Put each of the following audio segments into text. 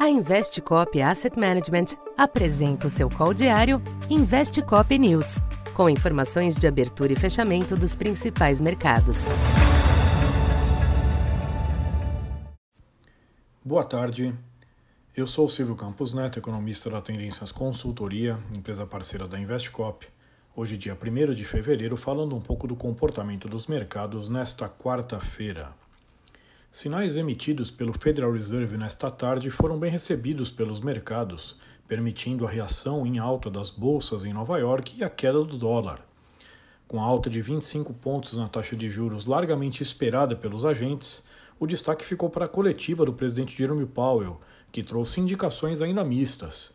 A Investcop Asset Management apresenta o seu call diário Investcop News, com informações de abertura e fechamento dos principais mercados. Boa tarde. Eu sou Silvio Campos Neto, economista da Tendências Consultoria, empresa parceira da Investcop. Hoje, dia 1 de fevereiro, falando um pouco do comportamento dos mercados nesta quarta-feira. Sinais emitidos pelo Federal Reserve nesta tarde foram bem recebidos pelos mercados, permitindo a reação em alta das bolsas em Nova York e a queda do dólar. Com a alta de 25 pontos na taxa de juros largamente esperada pelos agentes, o destaque ficou para a coletiva do presidente Jerome Powell, que trouxe indicações ainda mistas.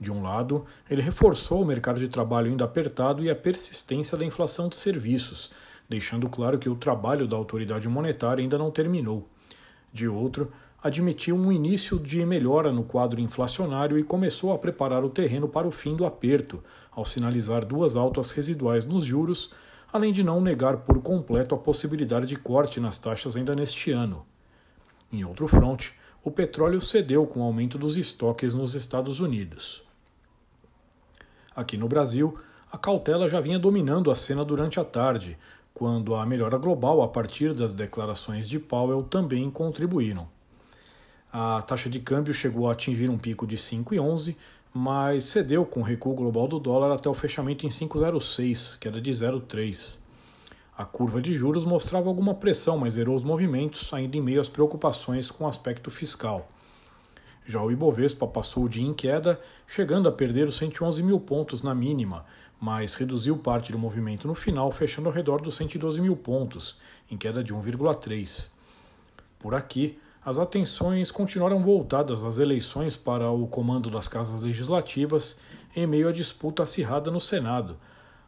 De um lado, ele reforçou o mercado de trabalho ainda apertado e a persistência da inflação de serviços, deixando claro que o trabalho da autoridade monetária ainda não terminou. De outro, admitiu um início de melhora no quadro inflacionário e começou a preparar o terreno para o fim do aperto, ao sinalizar duas altas residuais nos juros, além de não negar por completo a possibilidade de corte nas taxas ainda neste ano. Em outro fronte, o petróleo cedeu com o aumento dos estoques nos Estados Unidos. Aqui no Brasil, a cautela já vinha dominando a cena durante a tarde, quando a melhora global a partir das declarações de Powell também contribuíram. A taxa de câmbio chegou a atingir um pico de 5,11, mas cedeu com o recuo global do dólar até o fechamento em 5,06, queda de 0,3. A curva de juros mostrava alguma pressão, mas zerou os movimentos, ainda em meio às preocupações com o aspecto fiscal. Já o Ibovespa passou o dia em queda, chegando a perder os 111 mil pontos na mínima, mas reduziu parte do movimento no final, fechando ao redor dos 112 mil pontos, em queda de 1,3. Por aqui, as atenções continuaram voltadas às eleições para o comando das casas legislativas em meio à disputa acirrada no Senado,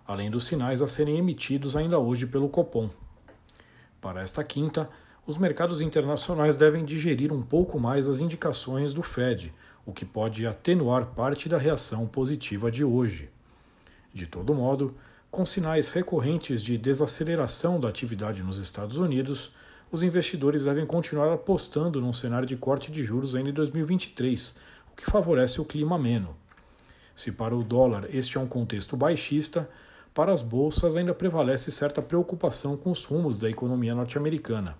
além dos sinais a serem emitidos ainda hoje pelo Copom. Para esta quinta, os mercados internacionais devem digerir um pouco mais as indicações do Fed, o que pode atenuar parte da reação positiva de hoje. De todo modo, com sinais recorrentes de desaceleração da atividade nos Estados Unidos, os investidores devem continuar apostando num cenário de corte de juros ainda em 2023, o que favorece o clima ameno. Se para o dólar este é um contexto baixista, para as bolsas ainda prevalece certa preocupação com os rumos da economia norte-americana.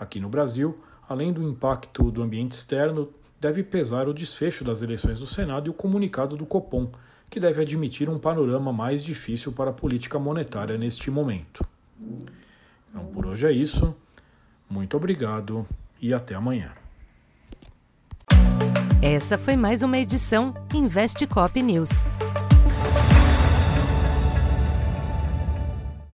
Aqui no Brasil, além do impacto do ambiente externo, deve pesar o desfecho das eleições do Senado e o comunicado do Copom, que deve admitir um panorama mais difícil para a política monetária neste momento. Então, por hoje é isso. Muito obrigado e até amanhã. Essa foi mais uma edição Investe Cop News.